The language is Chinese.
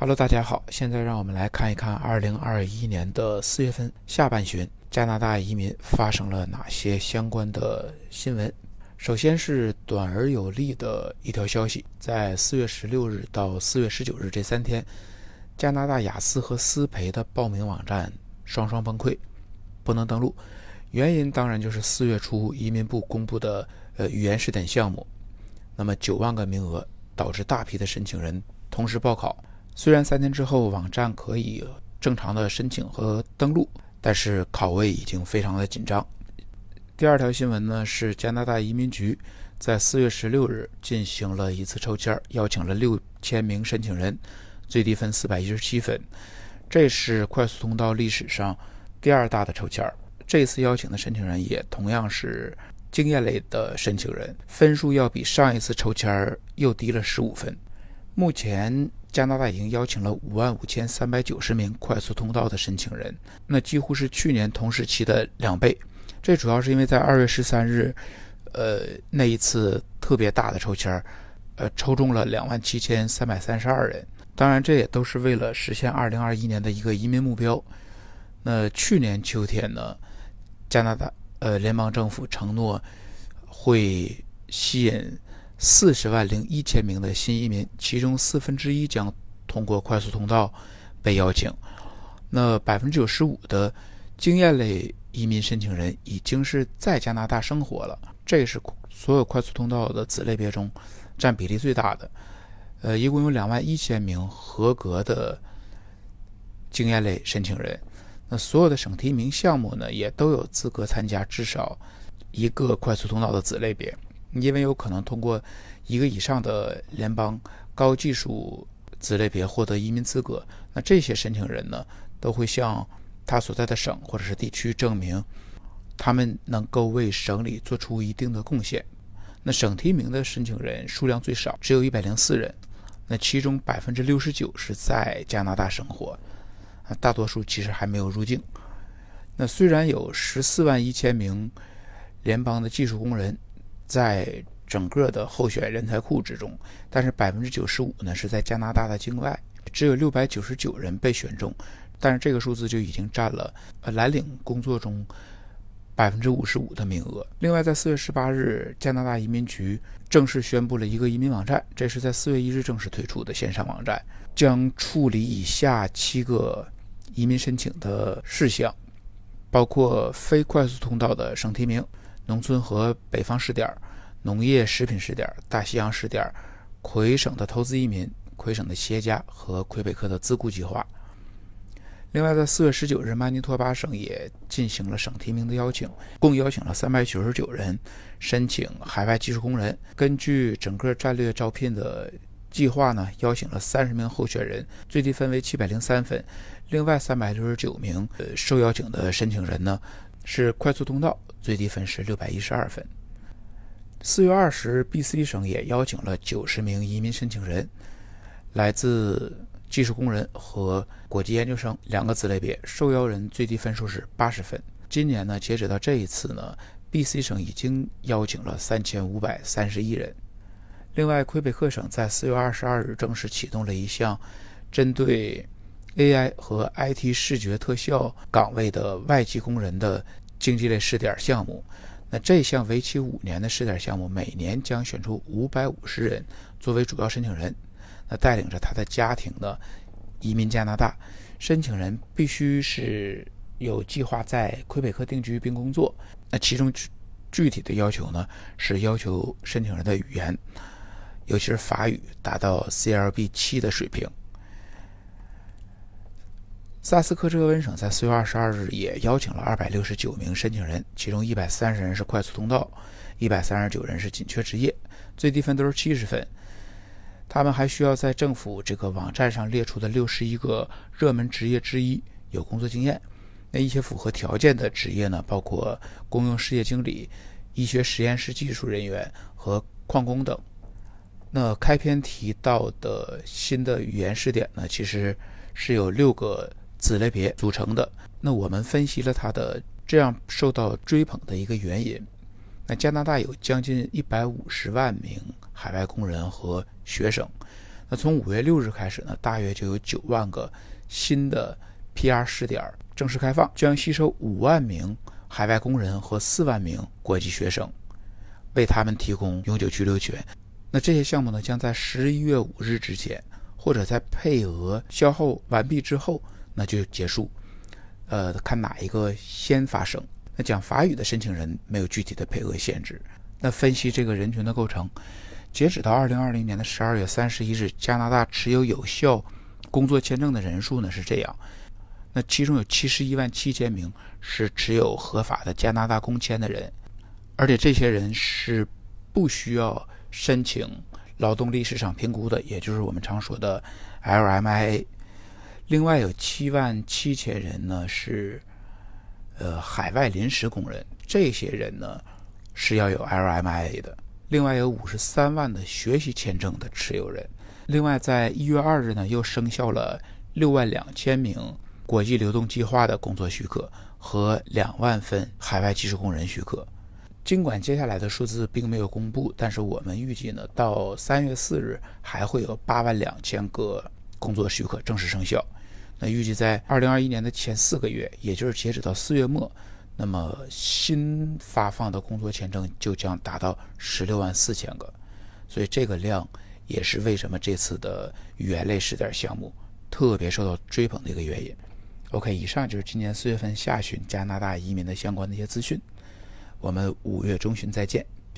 Hello，大家好，现在让我们来看一看2021年的四月份下半旬加拿大移民发生了哪些相关的新闻。首先是短而有力的一条消息，在4月16日到4月19日这三天，加拿大雅思和思培的报名网站双双崩溃，不能登录。原因当然就是四月初移民部公布的呃语言试点项目，那么九万个名额导致大批的申请人同时报考。虽然三天之后网站可以正常的申请和登录，但是考位已经非常的紧张。第二条新闻呢是加拿大移民局在四月十六日进行了一次抽签，邀请了六千名申请人，最低分四百一十七分，这是快速通道历史上第二大的抽签。这次邀请的申请人也同样是经验类的申请人，分数要比上一次抽签又低了十五分。目前加拿大已经邀请了五万五千三百九十名快速通道的申请人，那几乎是去年同时期的两倍。这主要是因为在二月十三日，呃，那一次特别大的抽签儿呃，抽中了两万七千三百三十二人。当然，这也都是为了实现二零二一年的一个移民目标。那去年秋天呢？加拿大呃，联邦政府承诺会吸引四十万零一千名的新移民，其中四分之一将通过快速通道被邀请。那百分之九十五的经验类移民申请人已经是在加拿大生活了，这是所有快速通道的子类别中占比例最大的。呃，一共有两万一千名合格的经验类申请人。那所有的省提名项目呢，也都有资格参加至少一个快速通道的子类别，因为有可能通过一个以上的联邦高技术子类别获得移民资格。那这些申请人呢，都会向他所在的省或者是地区证明，他们能够为省里做出一定的贡献。那省提名的申请人数量最少，只有一百零四人，那其中百分之六十九是在加拿大生活。啊大多数其实还没有入境。那虽然有十四万一千名联邦的技术工人在整个的候选人才库之中，但是百分之九十五呢是在加拿大的境外，只有六百九十九人被选中。但是这个数字就已经占了呃蓝领工作中百分之五十五的名额。另外，在四月十八日，加拿大移民局正式宣布了一个移民网站，这是在四月一日正式推出的线上网站，将处理以下七个。移民申请的事项包括非快速通道的省提名、农村和北方试点、农业食品试点、大西洋试点、魁省的投资移民、魁省的企业家和魁北克的自雇计划。另外，在四月十九日，曼尼托巴省也进行了省提名的邀请，共邀请了三百九十九人申请海外技术工人。根据整个战略招聘的计划呢，邀请了三十名候选人，最低分为七百零三分。另外三百六十九名呃受邀请的申请人呢，是快速通道，最低分是六百一十二分。四月二十日，BC 省也邀请了九十名移民申请人，来自技术工人和国际研究生两个子类别，受邀人最低分数是八十分。今年呢，截止到这一次呢，BC 省已经邀请了三千五百三十一人。另外，魁北克省在四月二十二日正式启动了一项针对 AI 和 IT 视觉特效岗位的外籍工人的经济类试点项目，那这项为期五年的试点项目，每年将选出五百五十人作为主要申请人，那带领着他的家庭呢移民加拿大。申请人必须是有计划在魁北克定居并工作。那其中具体的要求呢，是要求申请人的语言，尤其是法语达到 CLB 七的水平。萨斯科彻温省在四月二十二日也邀请了二百六十九名申请人，其中一百三十人是快速通道，一百三十九人是紧缺职业，最低分都是七十分。他们还需要在政府这个网站上列出的六十一个热门职业之一有工作经验。那一些符合条件的职业呢，包括公用事业经理、医学实验室技术人员和矿工等。那开篇提到的新的语言试点呢，其实是有六个。子类别组成的，那我们分析了它的这样受到追捧的一个原因。那加拿大有将近一百五十万名海外工人和学生，那从五月六日开始呢，大约就有九万个新的 PR 试点正式开放，将吸收五万名海外工人和四万名国际学生，为他们提供永久居留权。那这些项目呢，将在十一月五日之前，或者在配额消耗完毕之后，那就结束。呃，看哪一个先发生。那讲法语的申请人没有具体的配额限制。那分析这个人群的构成，截止到二零二零年的十二月三十一日，加拿大持有有效工作签证的人数呢是这样。那其中有七十一万七千名是持有合法的加拿大工签的人，而且这些人是不需要申请劳动力市场评估的，也就是我们常说的 LMIA。另外有七万七千人呢是呃海外临时工人，这些人呢。是要有 LMIA 的。另外有五十三万的学习签证的持有人。另外，在一月二日呢，又生效了六万两千名国际流动计划的工作许可和两万份海外技术工人许可。尽管接下来的数字并没有公布，但是我们预计呢，到三月四日还会有八万两千个工作许可正式生效。那预计在二零二一年的前四个月，也就是截止到四月末。那么新发放的工作签证就将达到十六万四千个，所以这个量也是为什么这次的语言类试点项目特别受到追捧的一个原因。OK，以上就是今年四月份下旬加拿大移民的相关的一些资讯，我们五月中旬再见。